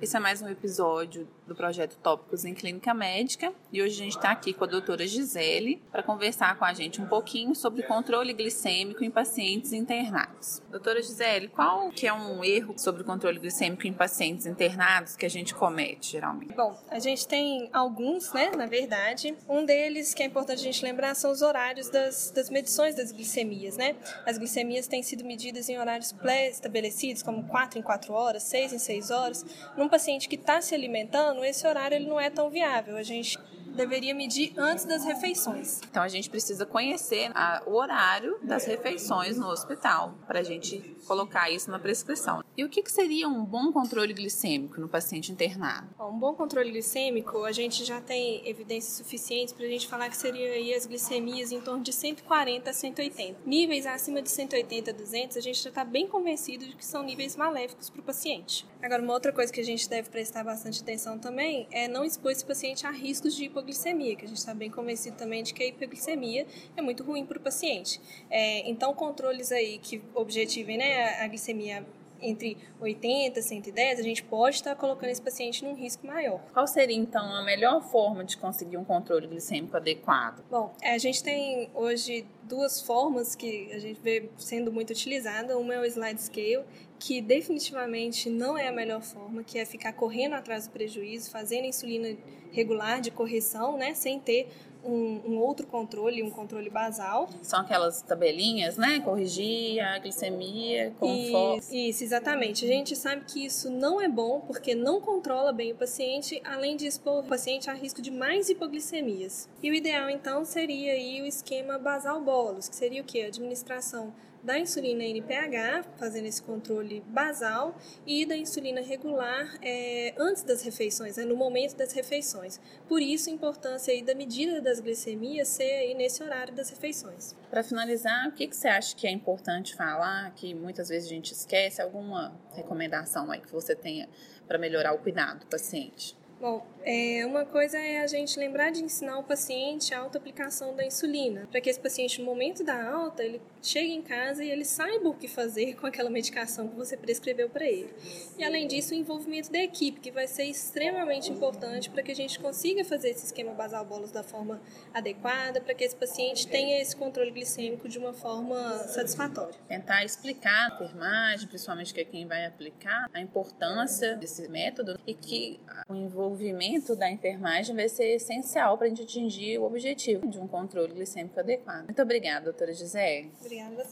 Esse é mais um episódio do projeto Tópicos em Clínica Médica e hoje a gente está aqui com a doutora Gisele para conversar com a gente um pouquinho sobre controle glicêmico em pacientes internados. Doutora Gisele, qual que é um erro sobre o controle glicêmico em pacientes internados que a gente comete geralmente? Bom, a gente tem alguns, né, na verdade. Um deles que é importante a gente lembrar são os horários das, das medições das glicemias, né? As glicemias têm sido medidas em horários pré-estabelecidos, como 4 em 4 horas, 6 em 6 horas. Num um paciente que está se alimentando, esse horário ele não é tão viável. A gente deveria medir antes das refeições. Então a gente precisa conhecer a, o horário das refeições no hospital para a gente colocar isso na prescrição. E o que, que, seria um bom controle glicêmico no paciente internado? Um bom controle glicêmico, a gente já tem evidências suficientes para a gente falar que seria aí as glicemias em torno de 140 a 180. Níveis acima de 180 a 200, a gente já está bem convencido de que são níveis maléficos para o paciente. Agora, uma outra coisa que a gente deve prestar bastante atenção também é não expor esse paciente a riscos de hipoglicemia, que a gente está bem convencido também de que a hipoglicemia é muito ruim para o paciente. É, então, controles aí que objetivem né, a glicemia entre 80 e 110, a gente pode estar colocando esse paciente num risco maior. Qual seria então a melhor forma de conseguir um controle glicêmico adequado? Bom, a gente tem hoje duas formas que a gente vê sendo muito utilizada. Uma é o slide scale, que definitivamente não é a melhor forma, que é ficar correndo atrás do prejuízo, fazendo insulina regular de correção, né, sem ter um, um, outro controle, um controle basal. São aquelas tabelinhas, né? Corrigir a glicemia com isso, exatamente. A gente sabe que isso não é bom porque não controla bem o paciente, além de expor o paciente a risco de mais hipoglicemias. E o ideal, então, seria aí o esquema basal bolos, que seria o quê? A administração da insulina NPH, fazendo esse controle basal, e da insulina regular é, antes das refeições, né, no momento das refeições. Por isso, a importância aí da medida das glicemias ser aí nesse horário das refeições. Para finalizar, o que, que você acha que é importante falar, que muitas vezes a gente esquece? Alguma recomendação aí que você tenha para melhorar o cuidado do paciente? Bom, é, uma coisa é a gente lembrar de ensinar o paciente a auto-aplicação da insulina, para que esse paciente, no momento da alta, ele chegue em casa e ele saiba o que fazer com aquela medicação que você prescreveu para ele. E além disso, o envolvimento da equipe, que vai ser extremamente importante para que a gente consiga fazer esse esquema basal bolos da forma adequada, para que esse paciente tenha esse controle glicêmico de uma forma satisfatória. Tentar explicar a enfermagem, principalmente que é quem vai aplicar, a importância desse método e que o envolvimento envolvimento da enfermagem vai ser essencial para a gente atingir o objetivo de um controle glicêmico adequado. Muito obrigada, doutora Gisele. Obrigada